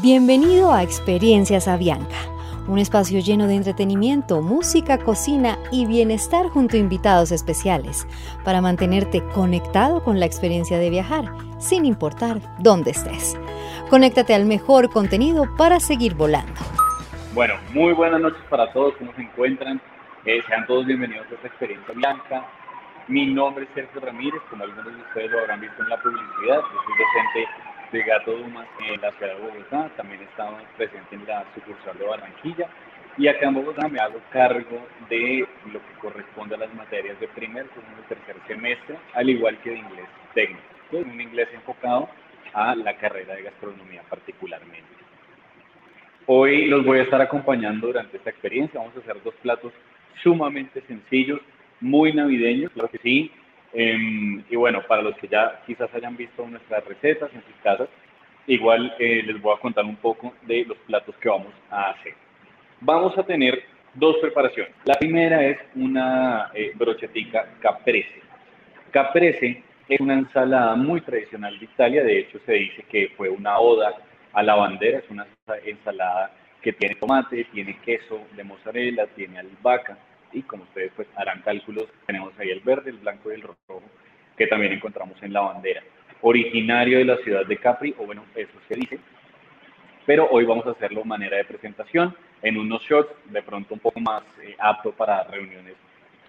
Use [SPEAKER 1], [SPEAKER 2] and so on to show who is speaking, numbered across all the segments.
[SPEAKER 1] Bienvenido a Experiencias Avianca, un espacio lleno de entretenimiento, música, cocina y bienestar junto a invitados especiales para mantenerte conectado con la experiencia de viajar, sin importar dónde estés. Conéctate al mejor contenido para seguir volando.
[SPEAKER 2] Bueno, muy buenas noches para todos, ¿cómo se encuentran? Eh, sean todos bienvenidos a esta experiencia Avianca. Mi nombre es Sergio Ramírez, como algunos de ustedes lo habrán visto en la publicidad. Soy docente de Gato Dumas en la ciudad de Bogotá. También he estado presente en la sucursal de Barranquilla. Y acá en Bogotá me hago cargo de lo que corresponde a las materias de primer, segundo y tercer semestre, al igual que de inglés técnico. Un inglés enfocado a la carrera de gastronomía particularmente. Hoy los voy a estar acompañando durante esta experiencia. Vamos a hacer dos platos sumamente sencillos muy navideños, claro que sí. Em, y bueno, para los que ya quizás hayan visto nuestras recetas en sus casas, igual eh, les voy a contar un poco de los platos que vamos a hacer. Vamos a tener dos preparaciones. La primera es una eh, brochetica caprese. Caprese es una ensalada muy tradicional de Italia, de hecho se dice que fue una oda a la bandera, es una ensalada que tiene tomate, tiene queso de mozzarella, tiene albahaca, y como ustedes pues harán cálculos, tenemos ahí el verde, el blanco y el rojo que también encontramos en la bandera. Originario de la ciudad de Capri, o bueno, eso se dice, pero hoy vamos a hacerlo manera de presentación, en unos shots, de pronto un poco más eh, apto para reuniones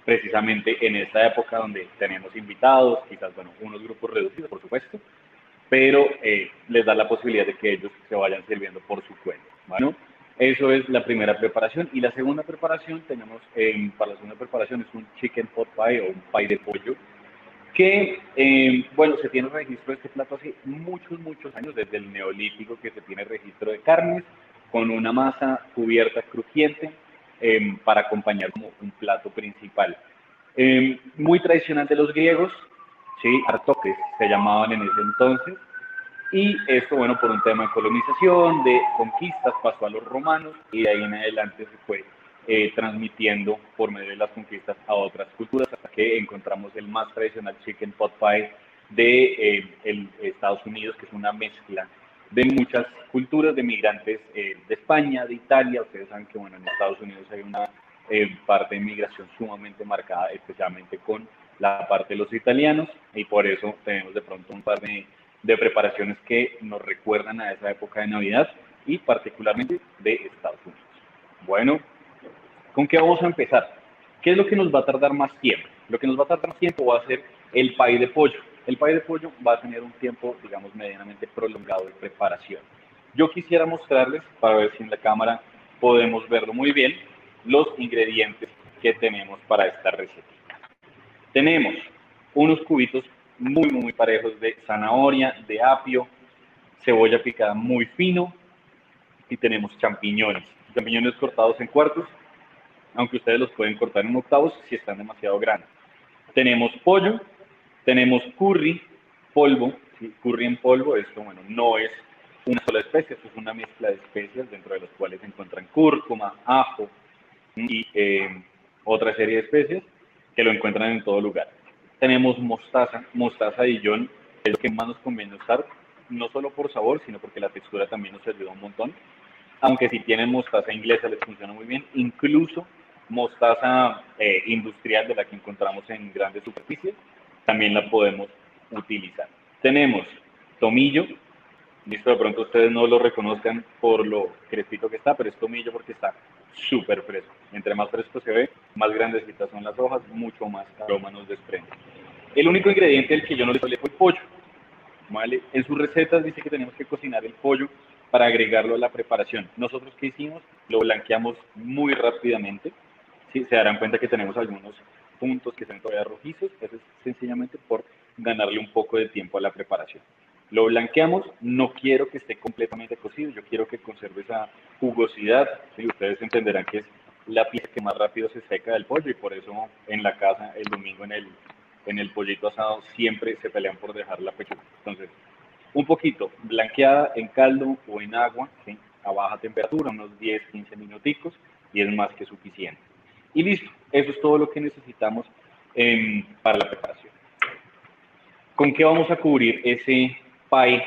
[SPEAKER 2] precisamente en esta época donde tenemos invitados, quizás, bueno, unos grupos reducidos, por supuesto, pero eh, les da la posibilidad de que ellos se vayan sirviendo por su cuenta. Bueno, eso es la primera preparación. Y la segunda preparación, tenemos, eh, para la segunda preparación, es un chicken pot pie o un pie de pollo, que, eh, bueno, se tiene registro de este plato hace muchos, muchos años, desde el neolítico que se tiene registro de carnes, con una masa cubierta crujiente eh, para acompañar como un plato principal. muy tradicional de los griegos, ¿sí? artoques se llamaban en ese entonces, y esto, bueno, por un tema de colonización, de conquistas, pasó a los romanos y de ahí en adelante se fue eh, transmitiendo por medio de las conquistas a otras culturas hasta que encontramos el más tradicional chicken pot pie de eh, Estados Unidos, que es una mezcla de muchas culturas de migrantes eh, de España, de Italia. Ustedes saben que, bueno, en Estados Unidos hay una parte de migración sumamente marcada, especialmente con la parte de los italianos, y por eso tenemos de pronto un par de de preparaciones que nos recuerdan a esa época de Navidad y particularmente de Estados Unidos. Bueno, ¿con qué vamos a empezar? ¿Qué es lo que nos va a tardar más tiempo? Lo que nos va a tardar más tiempo va a ser el pay de pollo. El pay de pollo va a tener un tiempo, digamos, medianamente prolongado de preparación. Yo quisiera mostrarles, para ver si en la cámara podemos verlo muy bien, los ingredientes que tenemos para esta receta. Tenemos unos cubitos muy, muy parejos de zanahoria, de apio, cebolla picada muy fino y tenemos champiñones. Champiñones cortados en cuartos, aunque ustedes los pueden cortar en octavos si están demasiado grandes. Tenemos pollo, tenemos curry, polvo, curry en polvo, esto bueno, no es una sola especie, es una mezcla de especias dentro de las cuales se encuentran cúrcuma, ajo y eh, otra serie de especias que lo encuentran en todo lugar tenemos mostaza, mostaza Dijon, es lo que más nos conviene usar, no solo por sabor, sino porque la textura también nos ayuda un montón. Aunque si tienen mostaza inglesa les funciona muy bien, incluso mostaza eh, industrial de la que encontramos en grandes superficies, también la podemos utilizar. Tenemos tomillo, listo, de pronto ustedes no lo reconozcan por lo crespito que está, pero es tomillo porque está súper fresco. Entre más fresco se ve, más grandecitas son las hojas, mucho más aroma nos desprende. El único ingrediente del que yo no le hablé fue el pollo. ¿vale? En sus recetas dice que tenemos que cocinar el pollo para agregarlo a la preparación. Nosotros, ¿qué hicimos? Lo blanqueamos muy rápidamente. ¿sí? Se darán cuenta que tenemos algunos puntos que son todavía rojizos. Eso es sencillamente por ganarle un poco de tiempo a la preparación. Lo blanqueamos, no quiero que esté completamente cocido, yo quiero que conserve esa jugosidad. ¿sí? Ustedes entenderán que es la pieza que más rápido se seca del pollo y por eso en la casa el domingo en el, en el pollito asado siempre se pelean por dejar la pechuga. Entonces, un poquito blanqueada en caldo o en agua, a baja temperatura, unos 10, 15 minuticos y es más que suficiente. Y listo, eso es todo lo que necesitamos em, para la preparación. ¿Con qué vamos a cubrir ese pie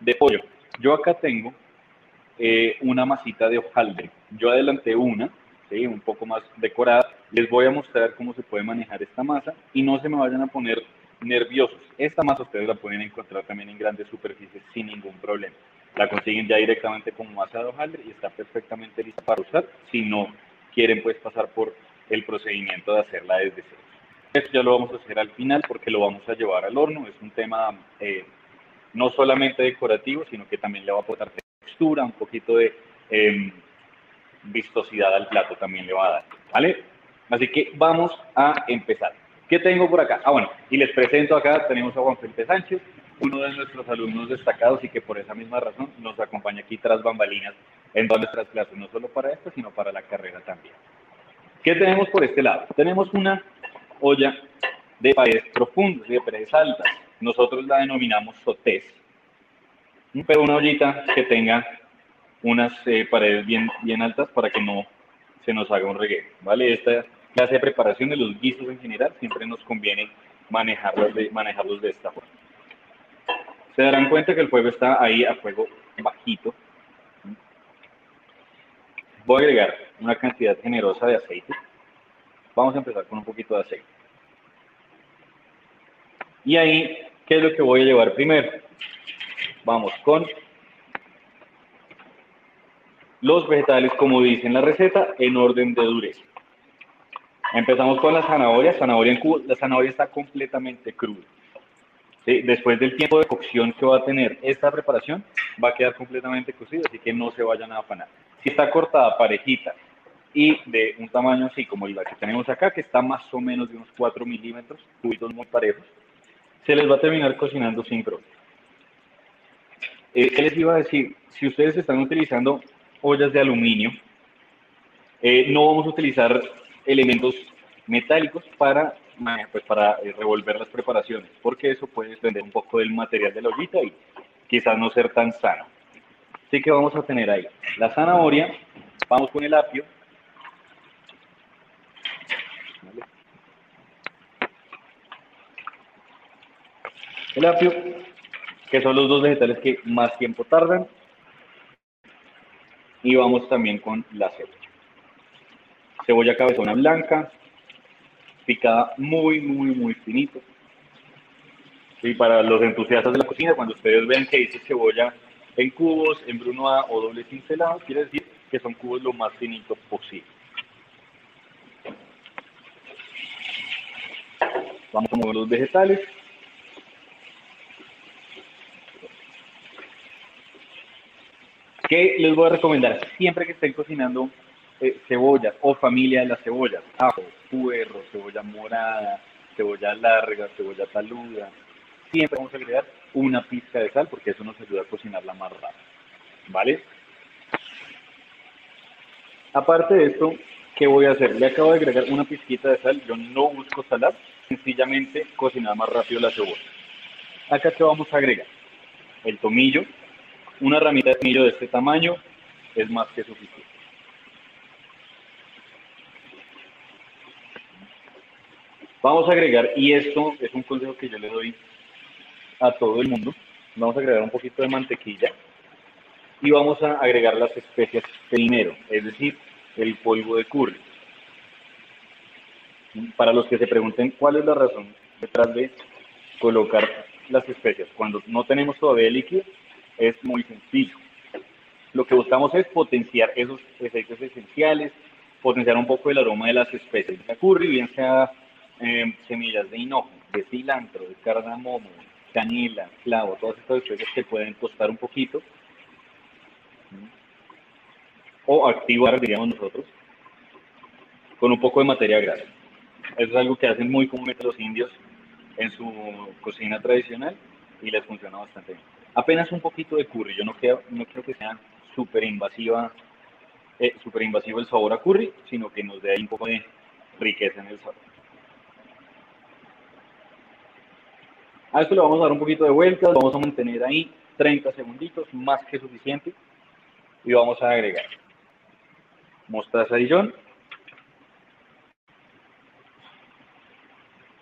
[SPEAKER 2] de pollo. Yo acá tengo eh, una masita de hojaldre. Yo adelanté una, ¿sí? un poco más decorada. Les voy a mostrar cómo se puede manejar esta masa y no se me vayan a poner nerviosos. Esta masa ustedes la pueden encontrar también en grandes superficies sin ningún problema. La consiguen ya directamente como masa de hojaldre y está perfectamente lista para usar. Si no quieren pues pasar por el procedimiento de hacerla desde cero. Esto ya lo vamos a hacer al final porque lo vamos a llevar al horno. Es un tema eh, no solamente decorativo, sino que también le va a aportar textura, un poquito de em, vistosidad al plato también le va a dar. ¿Vale? Así que vamos a empezar. ¿Qué tengo por acá? Ah, bueno, y les presento acá, tenemos a Juan Felipe Sánchez, uno de nuestros alumnos destacados y que por esa misma razón nos acompaña aquí tras bambalinas en todas nuestras clases, no solo para esto, sino para la carrera también. ¿Qué tenemos por este lado? Tenemos una olla de paredes profundas, de paredes altas. Nosotros la denominamos sotés, pero una ollita que tenga unas eh, paredes bien, bien altas para que no se nos haga un reguero, ¿vale? Esta clase de preparación de los guisos en general siempre nos conviene manejarlos de, manejarlos de esta forma. Se darán cuenta que el fuego está ahí a fuego bajito. Voy a agregar una cantidad generosa de aceite. Vamos a empezar con un poquito de aceite. Y ahí, ¿qué es lo que voy a llevar primero? Vamos con los vegetales, como dice en la receta, en orden de dureza. Empezamos con la zanahoria. Zanahoria en cubo. La zanahoria está completamente cruda. Después del tiempo de cocción que va a tener esta preparación, va a quedar completamente cocida, así que no se vayan a afanar. Si está cortada parejita y de un tamaño así como la que tenemos acá, que está más o menos de unos 4 milímetros, cubitos muy parejos, se les va a terminar cocinando sin problema. Eh, ¿Qué les iba a decir? Si ustedes están utilizando ollas de aluminio, eh, no vamos a utilizar elementos metálicos para pues para eh, revolver las preparaciones, porque eso puede desprender un poco del material de la ollita y quizás no ser tan sano. Así que vamos a tener ahí la zanahoria, vamos con el apio. El apio, que son los dos vegetales que más tiempo tardan. Y vamos también con la cebolla. Cebolla cabezona blanca, picada muy, muy, muy finito. Y para los entusiastas de la cocina, cuando ustedes vean que dice cebolla en cubos, en brunoa o doble cincelado, quiere decir que son cubos lo más finitos posible. Vamos a mover los vegetales. ¿Qué les voy a recomendar? Siempre que estén cocinando eh, cebollas o familia de las cebollas, ajo, puerro, cebolla morada, cebolla larga, cebolla taluda. Siempre vamos a agregar una pizca de sal porque eso nos ayuda a cocinarla más rápido. ¿Vale? Aparte de esto, ¿qué voy a hacer? Le acabo de agregar una pizquita de sal. Yo no busco salar, sencillamente cocinar más rápido la cebolla. Acá, ¿qué vamos a agregar? El tomillo. Una ramita de tomillo de este tamaño es más que suficiente. Vamos a agregar, y esto es un consejo que yo le doy a todo el mundo, vamos a agregar un poquito de mantequilla y vamos a agregar las especias primero, es decir, el polvo de curry. Para los que se pregunten cuál es la razón detrás de colocar las especias cuando no tenemos todavía líquido, es muy sencillo. Lo que buscamos es potenciar esos efectos esenciales, potenciar un poco el aroma de las especias de curry, bien sea Em, semillas de hinojo, de cilantro, de cardamomo, canela, clavo, todas estas especias que pueden costar un poquito. O activar, diríamos nosotros, con un poco de materia grasa. Eso es algo que hacen muy comúnmente los indios en su cocina tradicional y les funciona bastante bien. Apenas un poquito de curry, yo no creo, no creo que sea súper invasiva, eh, super invasivo el sabor a curry, sino que nos dé ahí un poco de riqueza en el sabor. A esto le vamos a dar un poquito de vueltas, vamos a mantener ahí 30 segunditos, más que suficiente. Y vamos a agregar mostaza Dijon.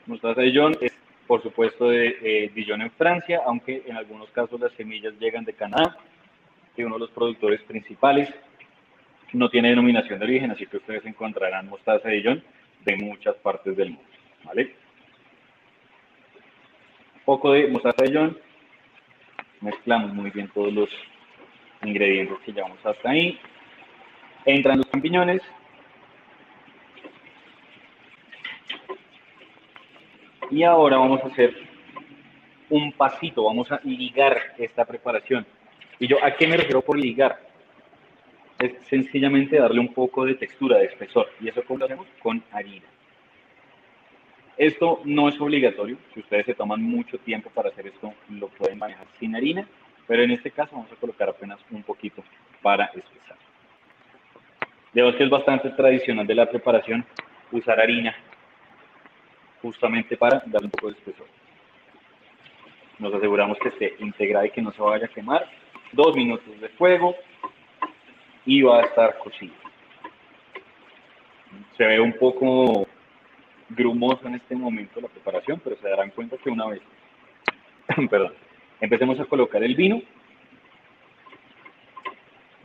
[SPEAKER 2] Mostaza Dijon es, por supuesto, de eh, Dijon en Francia, aunque en algunos casos las semillas llegan de Canadá. que uno de los productores principales no tiene denominación de origen, así que ustedes encontrarán mostaza de Dijon de muchas partes del mundo. ¿vale? Un poco de mostaza de Dijon, mezclamos muy bien todos los ingredientes que llevamos hasta ahí. Entran los champiñones. Y ahora vamos a hacer un pasito, vamos a ligar esta preparación. ¿Y yo a qué me refiero por ligar? Es sencillamente darle un poco de textura, de espesor. ¿Y eso lo hacemos? Con harina. Esto no es obligatorio. Si ustedes se toman mucho tiempo para hacer esto, lo pueden manejar sin harina. Pero en este caso vamos a colocar apenas un poquito para espesar. Debo que es bastante tradicional de la preparación usar harina justamente para darle un poco de espesor. Nos aseguramos que esté integrada y que no se vaya a quemar. Dos minutos de fuego y va a estar cocido. Se ve un poco grumoso en este momento la preparación, pero se darán cuenta que una vez, perdón, empecemos a colocar el vino,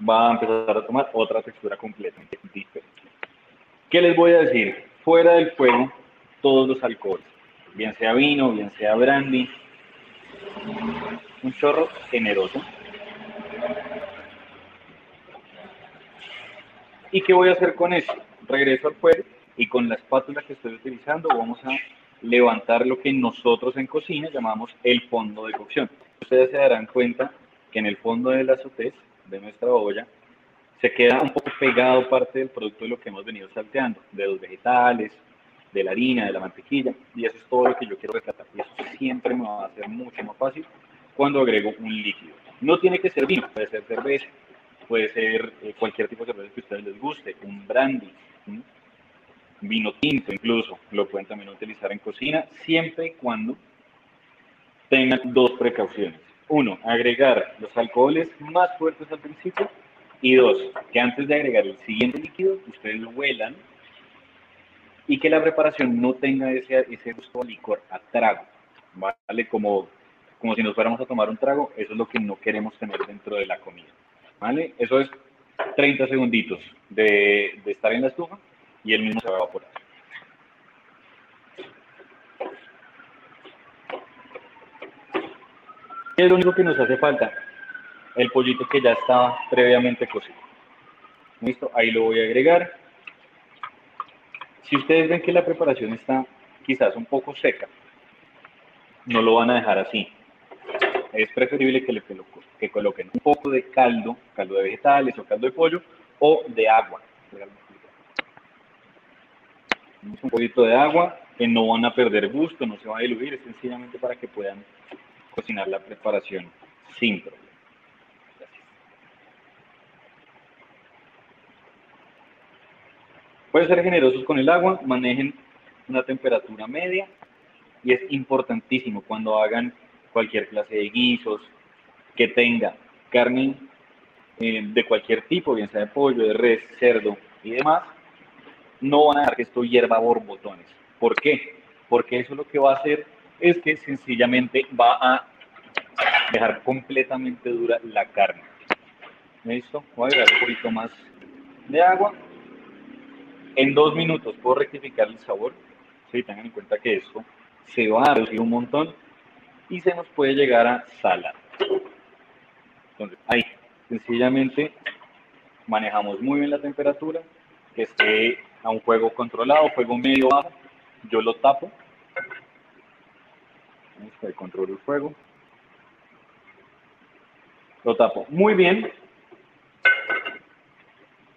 [SPEAKER 2] va a empezar a tomar otra textura completamente diferente. ¿Qué les voy a decir? Fuera del fuego, todos los alcoholes, bien sea vino, bien sea brandy, un chorro generoso. ¿Y qué voy a hacer con eso? Regreso al fuego y con la espátula que estoy utilizando vamos a levantar lo que nosotros en cocina llamamos el fondo de cocción. Ustedes se darán cuenta que en el fondo de la azotes de nuestra olla se queda un poco pegado parte del producto de lo que hemos venido salteando, de los vegetales, de la harina, de la mantequilla, y eso es todo lo que yo quiero rescatar. Y eso siempre me va a hacer mucho más fácil cuando agrego un líquido. No tiene que ser vino, puede ser cerveza, puede ser eh, cualquier tipo de cerveza que a ustedes les guste, un brandy, vino tinto incluso, lo pueden también utilizar en cocina, siempre y cuando tengan dos precauciones. Uno, agregar los alcoholes más fuertes al principio. Y dos, que antes de agregar el siguiente líquido, ustedes lo huelan y que la preparación no tenga ese, ese gusto a licor, a trago, ¿vale? Como, como si nos fuéramos a tomar un trago, eso es lo que no queremos tener dentro de la comida, ¿vale? Eso es 30 segunditos de, de estar en la estufa y el mismo se va a evaporar. ¿Qué es lo único que nos hace falta? El pollito que ya estaba previamente cocido. Listo, ahí lo voy a agregar. Si ustedes ven que la preparación está quizás un poco seca, no lo van a dejar así. Es preferible que le que coloquen un poco de caldo, caldo de vegetales o caldo de pollo, o de agua un poquito de agua, que no van a perder gusto, no se va a diluir, es sencillamente para que puedan cocinar la preparación sin problema. Pueden ser generosos con el agua, manejen una temperatura media y es importantísimo cuando hagan cualquier clase de guisos que tenga carne eh, de cualquier tipo, bien sea de pollo, de res, cerdo y demás, no van a dejar que esto hierva borbotones. ¿Por qué? Porque eso lo que va a hacer es que sencillamente va a dejar completamente dura la carne. ¿Listo? Voy a agregar un poquito más de agua. En dos minutos puedo rectificar el sabor. Sí, tengan en cuenta que esto se va a reducir un montón y se nos puede llegar a salar. Entonces, ahí, sencillamente manejamos muy bien la temperatura, que esté a un juego controlado, juego medio bajo, yo lo tapo, ahí controlo el fuego, lo tapo muy bien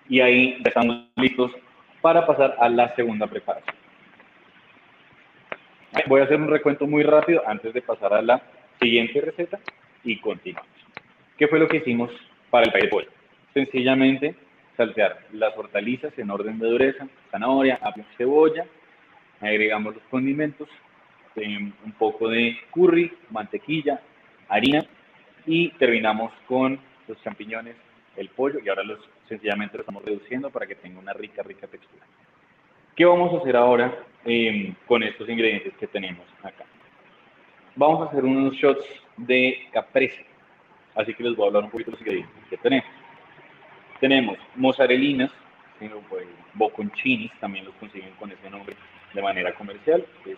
[SPEAKER 2] y ahí estamos listos para pasar a la segunda preparación. Voy a hacer un recuento muy rápido antes de pasar a la siguiente receta y continuamos. ¿Qué fue lo que hicimos para el pay de pollo? Sencillamente saltear las hortalizas en orden de dureza, zanahoria, apio, cebolla, agregamos los condimentos, un poco de curry, mantequilla, harina y terminamos con los champiñones, el pollo y ahora los sencillamente lo estamos reduciendo para que tenga una rica, rica textura. ¿Qué vamos a hacer ahora em, con estos ingredientes que tenemos acá? Vamos a hacer unos shots de caprese. Así que les voy a hablar un poquito de los ingredientes que tenemos. Tenemos mozzarellinas, boconchinis, también los consiguen con ese nombre de manera comercial, es eh,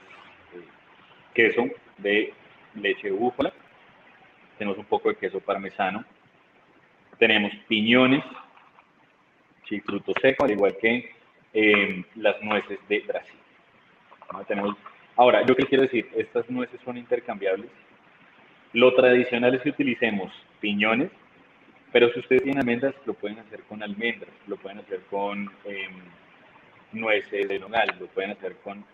[SPEAKER 2] queso de leche de búfala, tenemos un poco de queso parmesano, tenemos piñones, fruto seco, al igual que eh, las nueces de Brasil. Ahora, yo qué quiero decir, estas nueces son intercambiables. Lo tradicional es que utilicemos piñones, pero si ustedes tienen almendras, lo pueden hacer con almendras, lo pueden hacer con em, nueces de nogal, lo pueden hacer con...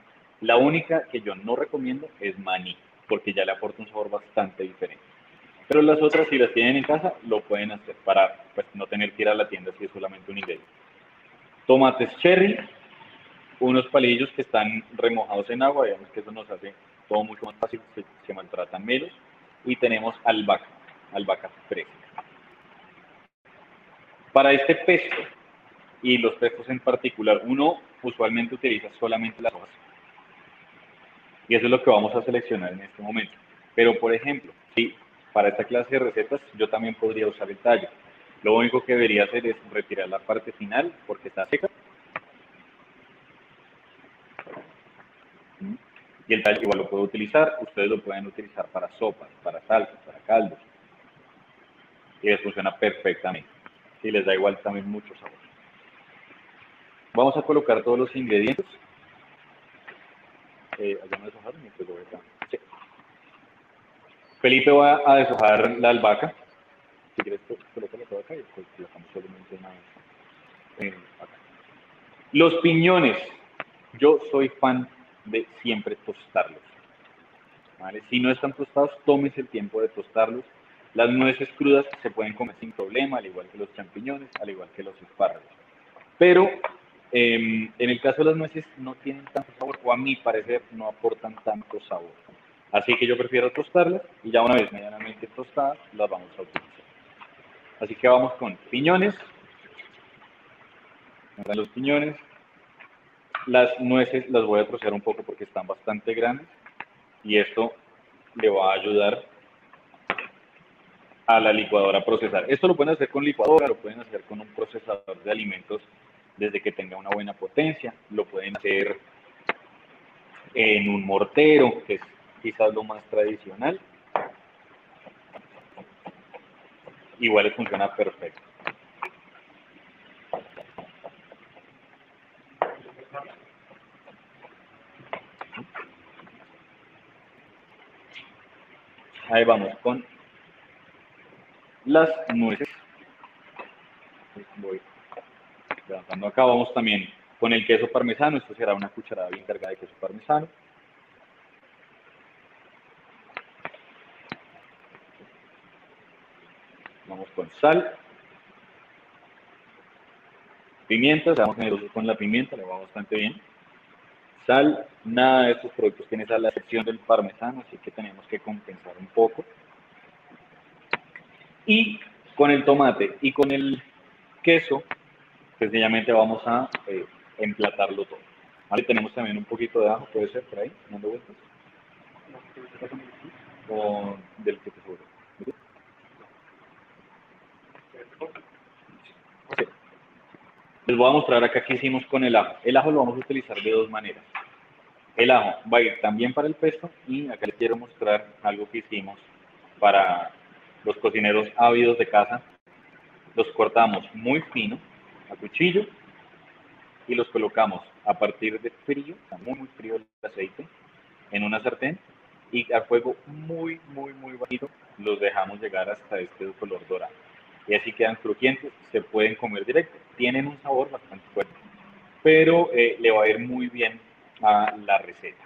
[SPEAKER 2] La única que yo no recomiendo es maní, porque ya le aporta un sabor bastante diferente. Pero las otras, si las tienen en casa, lo pueden hacer para pues, no tener que ir a la tienda si es solamente un ingrediente. Tomates cherry, unos palillos que están remojados en agua, digamos que eso nos hace todo mucho más fácil, se, se maltratan menos. Y tenemos albahaca, albahaca fresca. Para este pesto, y los pestos en particular, uno usualmente utiliza solamente las hojas. Y eso es lo que vamos a seleccionar en este momento. Pero, por ejemplo, si para esta clase de recetas yo también podría usar el tallo. Lo único que debería hacer es retirar la parte final porque está seca. Y el tallo igual lo puedo utilizar. Ustedes lo pueden utilizar para sopas, para salsas, para caldos. Y les funciona perfectamente. Y les da igual también mucho sabor. Vamos a colocar todos los ingredientes. Eh, me sí. Felipe va a deshojar la albahaca. Si quieres, colócala todo acá y colocamos solamente una eh, acá. Los piñones. Yo soy fan de siempre tostarlos. ¿vale? Si no están tostados, tómese el tiempo de tostarlos. Las nueces crudas se pueden comer sin problema, al igual que los champiñones, al igual que los espárragos. Pero em, en el caso de las nueces no tienen tanto sabor, o a mi parecer no aportan tanto sabor. Así que yo prefiero tostarlas y ya una vez medianamente tostadas las vamos a utilizar. Así que vamos con piñones. Los piñones. Las nueces las voy a trocear un poco porque están bastante grandes y esto le va a ayudar a la licuadora a procesar. Esto lo pueden hacer con licuadora, lo pueden hacer con un procesador de alimentos desde que tenga una buena potencia, lo pueden hacer en un mortero, que quizás lo más tradicional. Igual funciona perfecto. Ahí vamos con las nueces. Voy levantando acá. Vamos también con el queso parmesano. Esto será una cucharada bien cargada de queso parmesano. Vamos con sal. Pimienta, seamos generosos con la pimienta, le va bastante bien. Sal, nada de estos productos tiene sal, la excepción del parmesano, así que tenemos que compensar un poco. Y con el tomate y con el queso, sencillamente vamos a eh, emplatarlo todo. ¿Vale? Tenemos también un poquito de ajo, puede ser por ahí, dando vueltas. O del que te Les voy a mostrar acá qué hicimos con el ajo. El ajo lo vamos a utilizar de dos maneras. El ajo va a ir también para el pesto y acá les quiero mostrar algo que hicimos para los cocineros ávidos de casa. Los cortamos muy fino a cuchillo y los colocamos a partir de frío, muy muy frío el aceite, en una sartén y a fuego muy muy muy bajito los dejamos llegar hasta este color dorado y así quedan crujientes, se pueden comer directo. Tienen un sabor bastante fuerte, pero eh, le va a ir muy bien a la receta.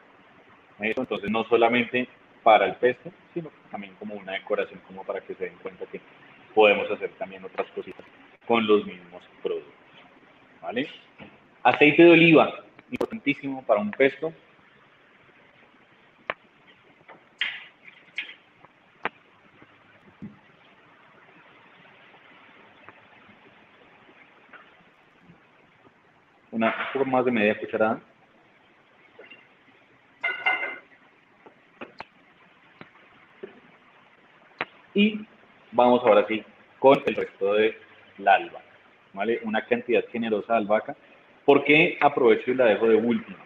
[SPEAKER 2] Entonces, no solamente para el pesto, sino también como una decoración, como para que se den cuenta que podemos hacer también otras cositas con los mismos productos. ¿Vale? Aceite de oliva, importantísimo para un pesto, una, más de media cucharada. Y vamos ahora sí con el resto de la albahaca, ¿vale? Una cantidad generosa de albahaca. ¿Por qué aprovecho y la dejo de última?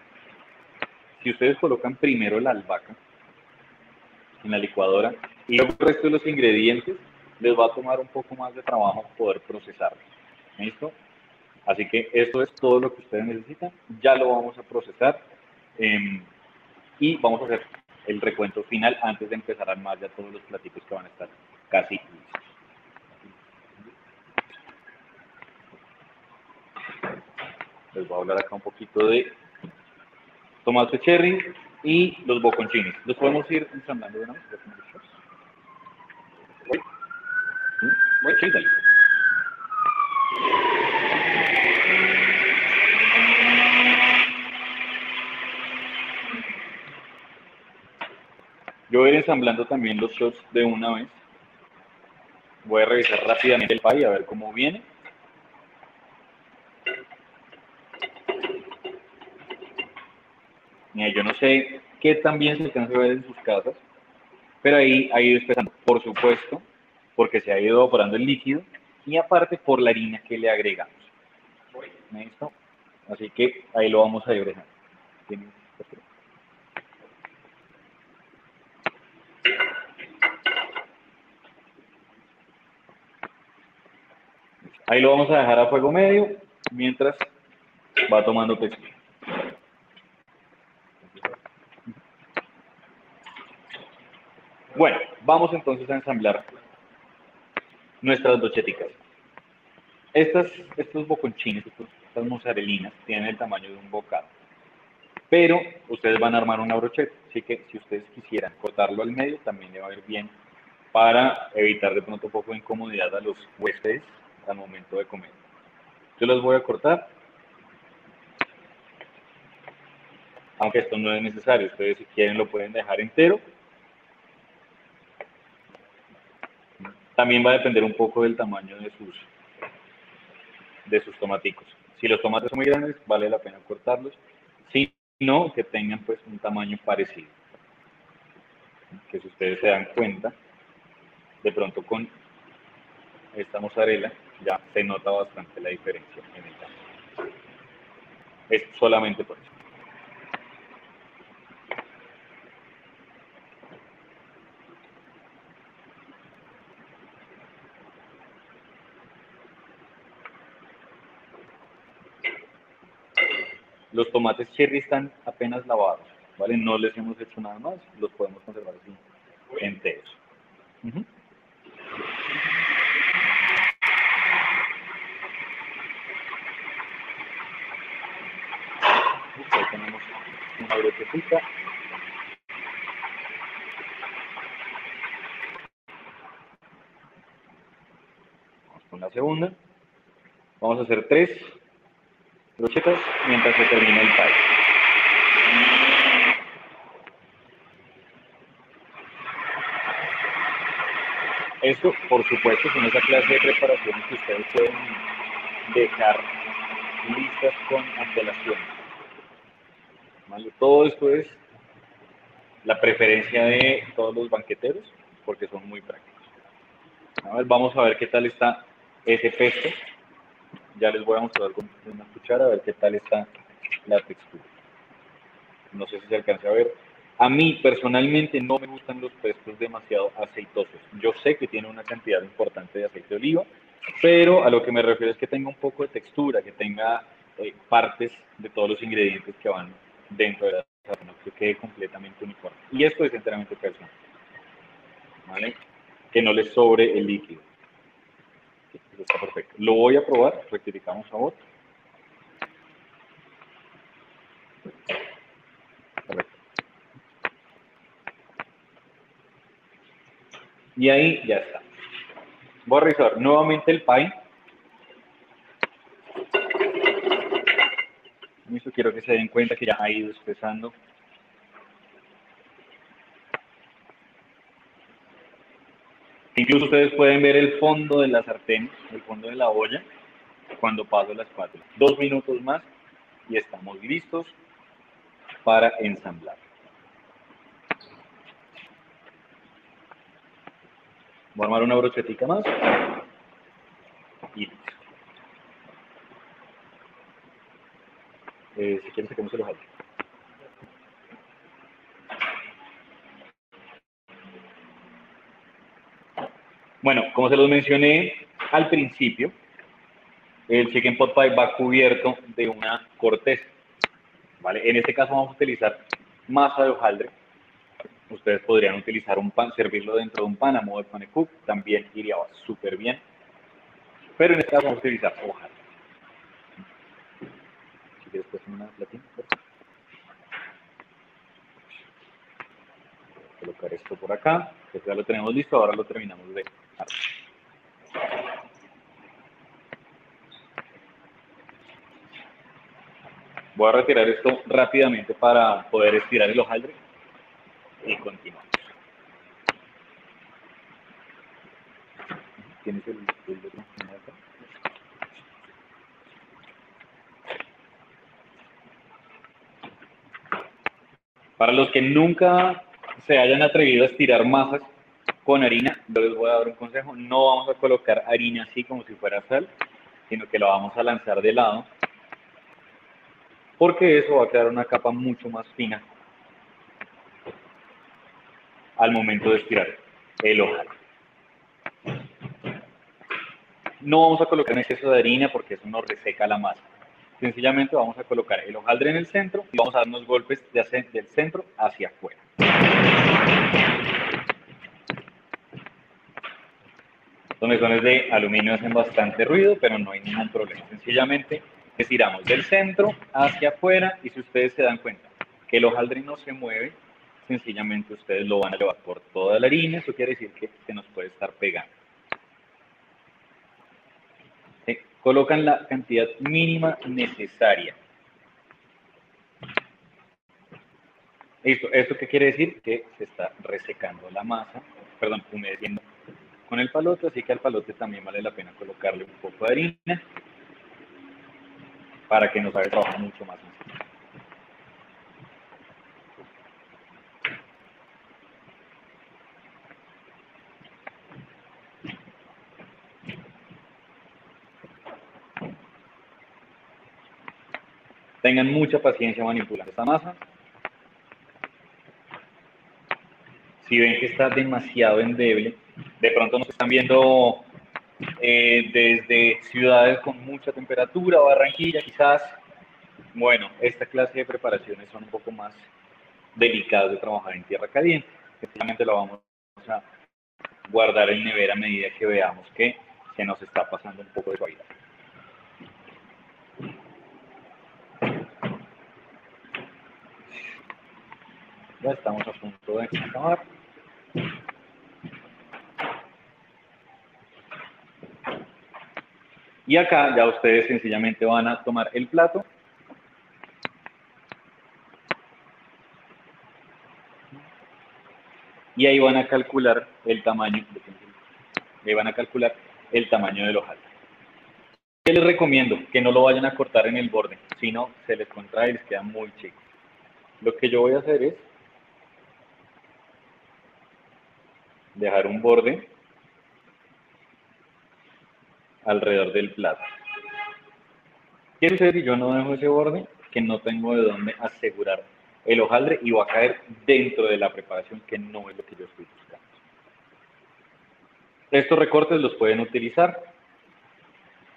[SPEAKER 2] Si ustedes colocan primero la albahaca en la licuadora y luego el resto de los ingredientes, les va a tomar un poco más de trabajo poder procesarlo. ¿Listo? Así que esto es todo lo que ustedes necesitan. Ya lo vamos a procesar em, y vamos a hacer el recuento final antes de empezar a armar ya todos los platitos que van a estar casi listos. Les voy a hablar acá un poquito de tomate cherry y los boconchines. Los podemos ir ensamblando de una vez. Voy. Voy, sí, dale. Yo voy a ir ensamblando también los shots de una vez. Voy a revisar rápidamente el pie a ver cómo viene. Mira, yo no sé qué tan bien se alcanza a ver en sus casas, pero ahí ha ido espesando, por supuesto, porque se ha ido evaporando el líquido y aparte por la harina que le agregamos. Así que ahí lo vamos a ir dejando. Ahí lo vamos a dejar a fuego medio mientras va tomando textura. Bueno, vamos entonces a ensamblar nuestras docheticas. Estas, estos boconchines, estas mozzarellinas, tienen el tamaño de un bocado. Pero ustedes van a armar una brocheta, así que si ustedes quisieran cortarlo al medio, también le va a ir bien para evitar de pronto un poco de incomodidad a los huéspedes al momento de comer. Yo los voy a cortar. Aunque esto no es necesario, ustedes si quieren lo pueden dejar entero También va a depender un poco del tamaño de sus, de sus tomaticos. Si los tomates son muy grandes, vale la pena cortarlos. Si no, que tengan pues un tamaño parecido. Que si ustedes se dan cuenta, de pronto con esta mozzarella ya se nota bastante la diferencia en el tamaño. Es solamente por eso. Los tomates cherry están apenas lavados, ¿vale? No les hemos hecho nada más, los podemos conservar así enteros. Ahí tenemos una. Vamos con la segunda. Vamos a hacer tres brochetas mientras se termina el pie. Esto, por supuesto, son esa clase de preparaciones que ustedes pueden dejar listas con antelación. Todo esto es la preferencia de todos los banqueteros porque son muy prácticos. Vamos a ver qué tal está ese pesto ya les voy a mostrar con una cuchara a ver qué tal está la textura. No sé si se alcanza a ver. A mí personalmente no me gustan los pestos demasiado aceitosos. Yo sé que tiene una cantidad importante de aceite de oliva, pero a lo que me refiero es que tenga un poco de textura, que tenga eh, partes de todos los ingredientes que van dentro de la salsa, que quede completamente uniforme. Y esto es enteramente personal. ¿Vale? Que no le sobre el líquido está perfecto. Lo voy a probar, rectificamos sabor. Y ahí ya está. Voy a revisar nuevamente el pie. Esto quiero que se den cuenta que ya ha ido espesando Incluso ustedes pueden ver el fondo de la sartén, el fondo de la olla, cuando paso la espátula. Dos minutos más y estamos listos para ensamblar. Voy a armar una brochetica más. Y listo. Eh, si quieres, saquemos el hojaldre. Bueno, como se los mencioné al principio, el chicken pot pie va cubierto de una corteza. ¿vale? En este caso vamos a utilizar masa de hojaldre. Ustedes podrían utilizar un pan, servirlo dentro de un pan a modo de panecook, también iría súper bien. Pero en este caso vamos a utilizar hojaldre. Pues una platina. Colocar esto por acá, que ya lo tenemos listo, ahora lo terminamos de Voy a retirar esto rápidamente para poder estirar el hojaldre y continuamos. ¿Tienes el, Para los que nunca se hayan atrevido a estirar masas con harina, les voy a dar un consejo, no vamos a colocar harina así como si fuera sal, sino que lo vamos a lanzar de lado porque eso va a quedar una capa mucho más fina al momento de estirar el hojaldre. No vamos a colocar un exceso de harina porque eso nos reseca la masa. Sencillamente vamos a colocar el hojaldre en el centro y vamos a dar unos golpes del centro hacia afuera. Los mesones de aluminio hacen bastante ruido, pero no hay ningún problema. Sencillamente estiramos del centro hacia afuera y si ustedes se dan cuenta que el hojaldre no se mueve, sencillamente ustedes lo van a llevar por toda la harina, eso quiere decir que se nos puede estar pegando. Colocan la cantidad mínima necesaria. Esto, ¿Esto qué quiere decir? Que se está resecando la masa, perdón, humedeciendo con el palote, así que al palote también vale la pena colocarle un poco de harina para que nos haga trabajar mucho más Tengan mucha paciencia manipulando esta masa. Si ven que está demasiado endeble, de pronto nos están viendo eh, desde ciudades con mucha temperatura, Barranquilla quizás. Bueno, esta clase de preparaciones son un poco más delicadas de trabajar en tierra caliente. Efectivamente lo vamos a guardar en nevera a medida que veamos que se nos está pasando un poco de suavidad. Estamos a punto de acabar. Y acá ya ustedes sencillamente van a tomar el plato. Y ahí van a calcular el tamaño, ahí van a calcular el tamaño del hojaldre. ¿Qué les recomiendo? Que no lo vayan a cortar en el borde, sino se les contrae y les queda muy chico. Lo que yo voy a hacer es dejar un borde alrededor del plato. ¿Qué sucede si yo no dejo ese borde? Que no tengo de dónde asegurar el hojaldre y va a caer dentro de la preparación, que no es lo que yo estoy buscando. Estos recortes los pueden utilizar,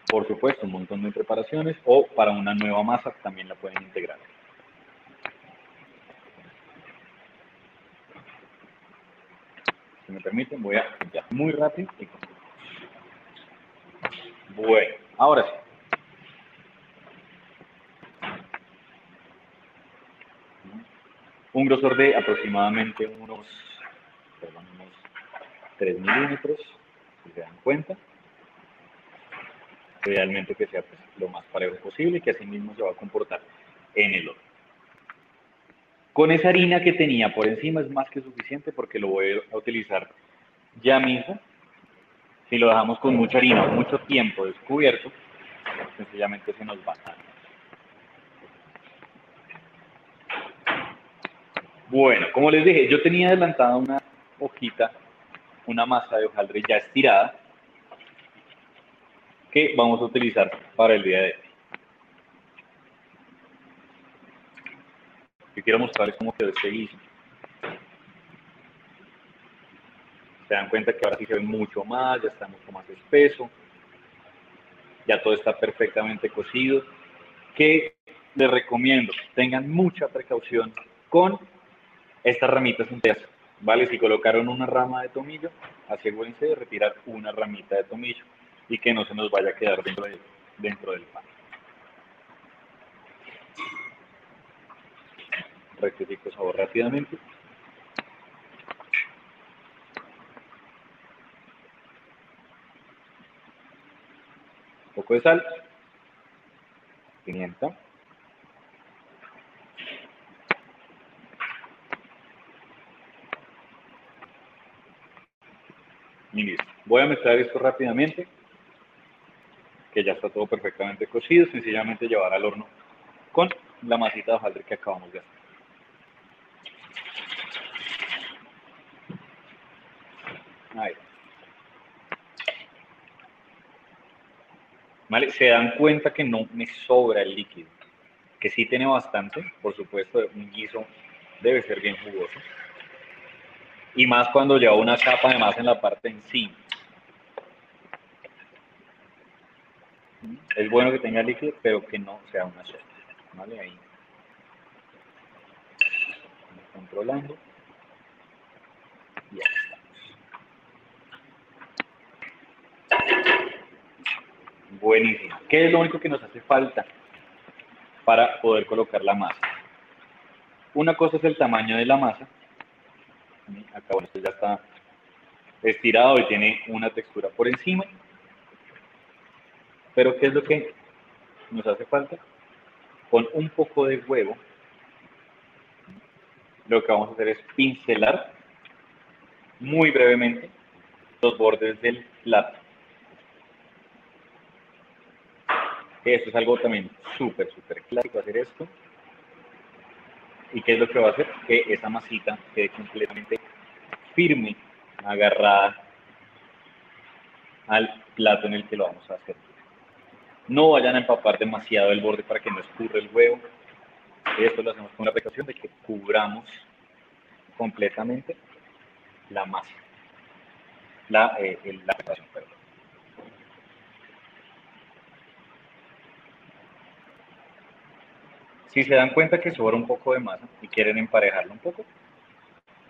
[SPEAKER 2] por supuesto, un montón de preparaciones, o para una nueva masa también la pueden integrar. Si me permiten, voy a muy rápido bueno, ahora sí. Un grosor de aproximadamente unos, perdón, unos 3 milímetros, si se dan cuenta. Idealmente que sea pues, lo más parejo posible y que así mismo se va a comportar en el horno. Con esa harina que tenía por encima es más que suficiente porque lo voy a utilizar ya mismo si lo dejamos con mucha harina mucho tiempo descubierto, sencillamente se nos va a Bueno, como les dije, yo tenía adelantada una hojita, una masa de hojaldre ya estirada que vamos a utilizar para el día de hoy. Yo quiero mostrarles cómo quedó este guiso. Se dan cuenta que ahora sí se ve mucho más, ya está mucho más espeso. Ya todo está perfectamente cocido. Que les recomiendo, tengan mucha precaución con estas ramitas enteras. ¿Vale? Si colocaron una rama de tomillo, asegúrense de retirar una ramita de tomillo y que no se nos vaya a quedar dentro, dentro del pan. Rectifico sabor rápidamente. Un poco de sal, pimienta. Y listo. Voy a mezclar esto rápidamente que ya está todo perfectamente cocido, sencillamente llevar al horno con la masita de hojaldre que acabamos de hacer. Se dan cuenta que no me sobra el líquido, que sí tiene bastante, por supuesto, un guiso debe ser bien jugoso. Y más cuando lleva una capa de masa en la parte encima. Es bueno que tenga líquido, pero que no sea una sopa. ¿Vale? Ahí. Controlando. Y ahí estamos. Buenísimo. ¿Qué es lo único que nos hace falta para poder colocar la masa? Una cosa es el tamaño de la masa. Acá, bueno, esto ya está estirado y tiene una textura por encima. Pero ¿qué es lo que nos hace falta? Con un poco de huevo, lo que vamos a hacer es pincelar muy brevemente los bordes del plato. Esto es algo también súper, súper clásico hacer esto. ¿Y qué es lo que va a hacer? Que esa masita quede completamente firme, agarrada al plato en el que lo vamos a hacer. No vayan a empapar demasiado el borde para que no escurra el huevo. Esto lo hacemos con la precaución de que cubramos completamente la masa, la, eh. Si se dan cuenta que sobra un poco de masa y quieren emparejarlo un poco,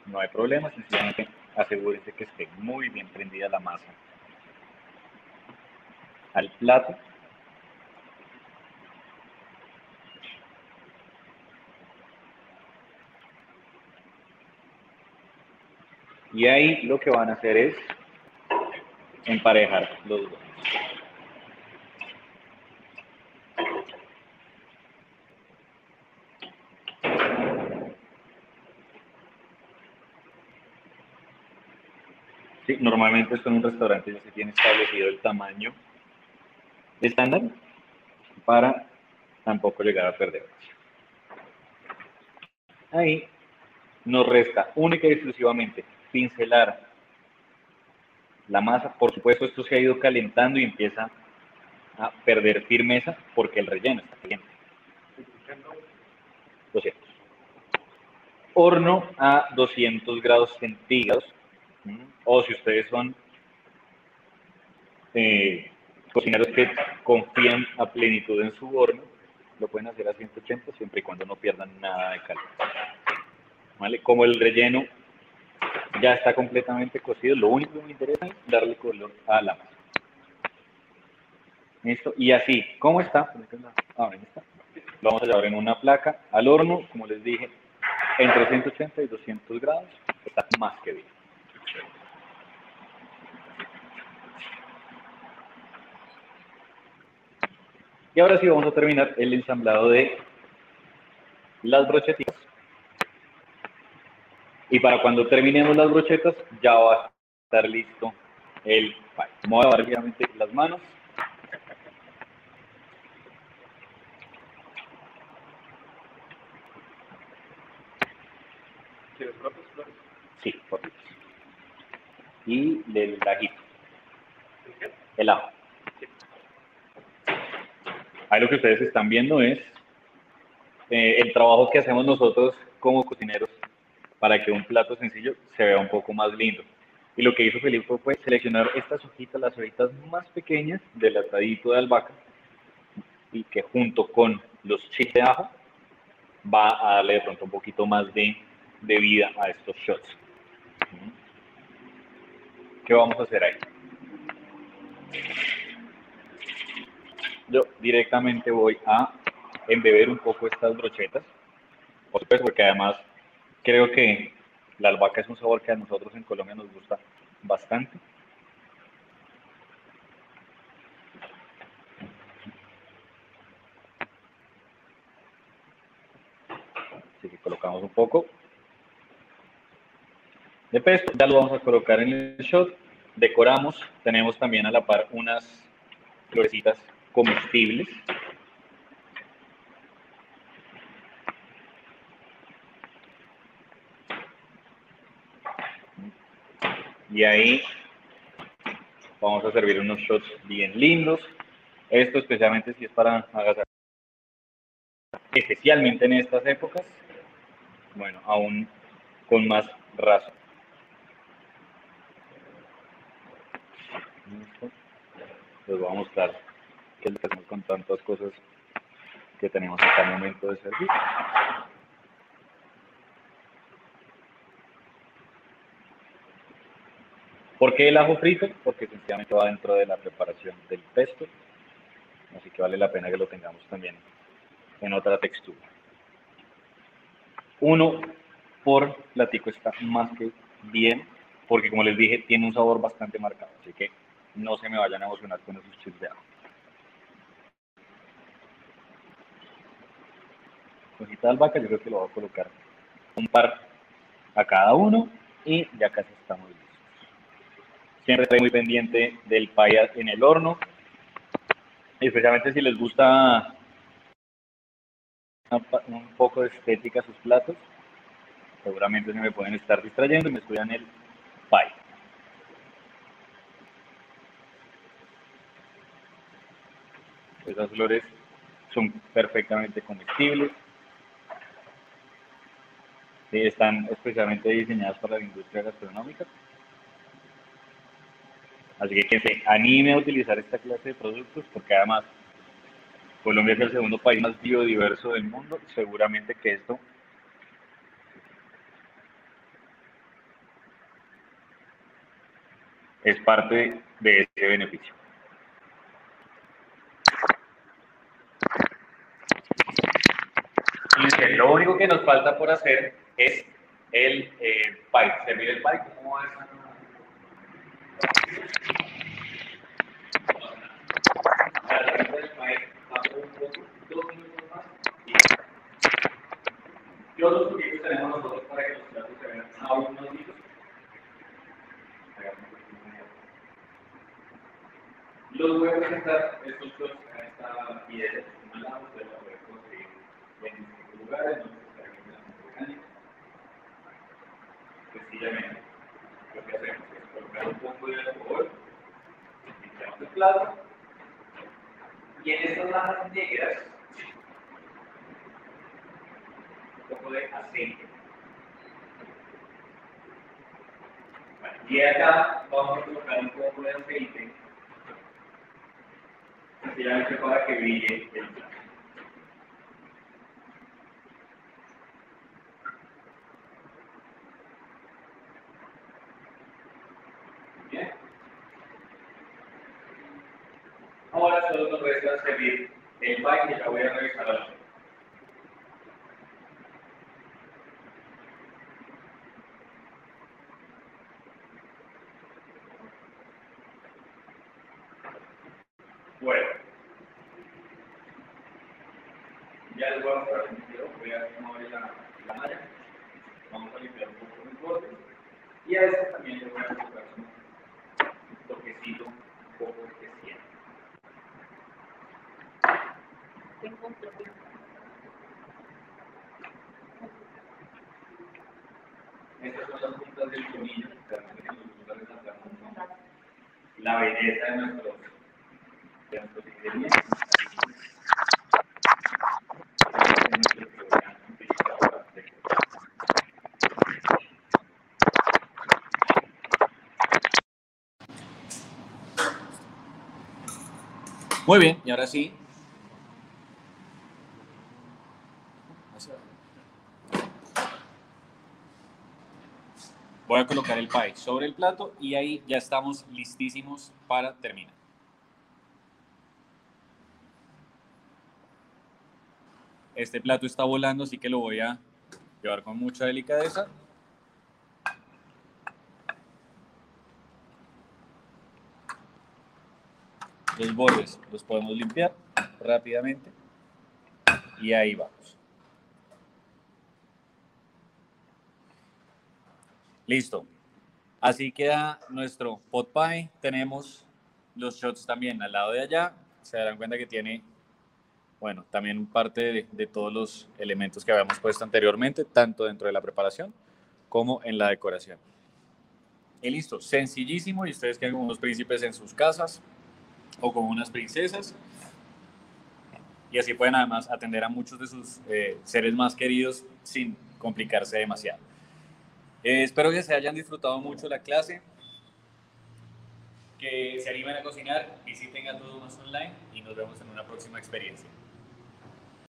[SPEAKER 2] no hay problema, sencillamente asegúrense que esté muy bien prendida la masa al plato Y ahí lo que van a hacer es emparejar los dos. Normalmente esto en un restaurante ya se tiene establecido el tamaño estándar para tampoco llegar a perder. Ahí nos resta única y exclusivamente pincelar la masa. Por supuesto, esto se ha ido calentando y empieza a perder firmeza porque el relleno está caliente. 200. Horno a 200 grados centígrados. O si ustedes son eh, cocineros que confían a plenitud en su horno, lo pueden hacer a 180 siempre y cuando no pierdan nada de calor. ¿Vale? Como el relleno ya está completamente cocido. Lo único que me interesa es darle color a la masa. Listo. Y así, ¿cómo está? Ah. Lo vamos a llevar en una placa al horno, como les dije, entre 180 y 200 grados. Está más que bien. Y ahora sí vamos a terminar el ensamblado de las brochetitas. Y para cuando terminemos las brochetas, ya va a estar listo el pie. Voy a lavar rápidamente las manos. Sí, propios. y el ajito. El ajo. Ahí lo que ustedes están viendo es eh, el trabajo que hacemos nosotros como cocineros para que un plato sencillo se vea un poco más lindo. Y lo que hizo Felipe fue seleccionar estas hojitas, las hojitas más pequeñas del atadito de albahaca, y que junto con los chips de ajo va a darle de pronto un poquito más de, de vida a estos shots. ¿Qué vamos a hacer ahí? Yo directamente voy a embeber un poco estas brochetas, porque además creo que la albahaca es un sabor que a nosotros en Colombia nos gusta bastante. Así que colocamos un poco de pesto, ya lo vamos a colocar en el shot, decoramos, tenemos también a la par unas florecitas comestibles. Y ahí vamos a servir unos shots bien lindos. Esto especialmente si es para agasajar. Especialmente en estas épocas. Bueno, aún con más razón. Les voy a mostrar qué es hacemos con tantas cosas que tenemos hasta el momento de servir. ¿Por qué el ajo frito? Porque sencillamente va dentro de la preparación del pesto, así que vale la pena que lo tengamos también en otra textura. Uno por platico está más que bien, porque como les dije, tiene un sabor bastante marcado, así que no se me vayan a emocionar con esos chips de ajo. Cosita de albahaca, yo creo que lo voy a colocar un par a cada uno y ya casi estamos listos. Siempre estoy muy pendiente del payas en el horno, especialmente si les gusta un poco de estética sus platos. Seguramente se me pueden estar distrayendo y me estudian el pie. Esas flores son perfectamente comestibles. Están especialmente diseñadas para la industria gastronómica. Así que quien se anime a utilizar esta clase de productos, porque además Colombia es el segundo país más biodiverso del mundo, seguramente que esto es parte de ese beneficio. Lo único que nos falta por hacer es el eh, pie, servir el pie. ¿Cómo va eso? Yo los que tenemos nosotros para que los platos se vean aún más. Los voy a presentar estos dos en esta piedra, un lado, ustedes la pueden conseguir en distintos lugares, no necesariamente en la orgánica. Sencillamente, lo que hacemos es colocar un poco de alcohol, limpiamos el plato, y en estas lajas negras, un poco de aceite. Y acá vamos a colocar un poco de aceite sencillamente para que brille el plato. Bien. Ahora solo nos resta servir el pie que ya voy a revisar ahora. Bueno. Ya les voy a mostrar un video. Voy a mover la, la malla. Vamos a limpiar un poco los bordes. Y a este también le voy a colocar un toquecito un poco especial. Estas son las puntas del tomillo, que realmente nos gusta resaltar
[SPEAKER 3] belleza de nuestros.
[SPEAKER 2] Muy bien, y ahora sí. Voy a colocar el pie sobre el plato y ahí ya estamos listísimos para terminar. Este plato está volando, así que lo voy a llevar con mucha delicadeza. Los bordes los podemos limpiar rápidamente y ahí vamos. Listo. Así queda nuestro pot pie. Tenemos los shots también al lado de allá. Se darán cuenta que tiene, bueno, también parte de, todos los elementos que habíamos puesto anteriormente, tanto dentro de la preparación como en la decoración. Y listo, sencillísimo. Y ustedes quedan como unos príncipes en sus casas o como unas princesas. Y así pueden además atender a muchos de sus eh, seres más queridos sin complicarse demasiado. Eh, espero que se hayan disfrutado mucho la clase, que se animen a cocinar, visiten a todos más online y nos vemos en una próxima experiencia.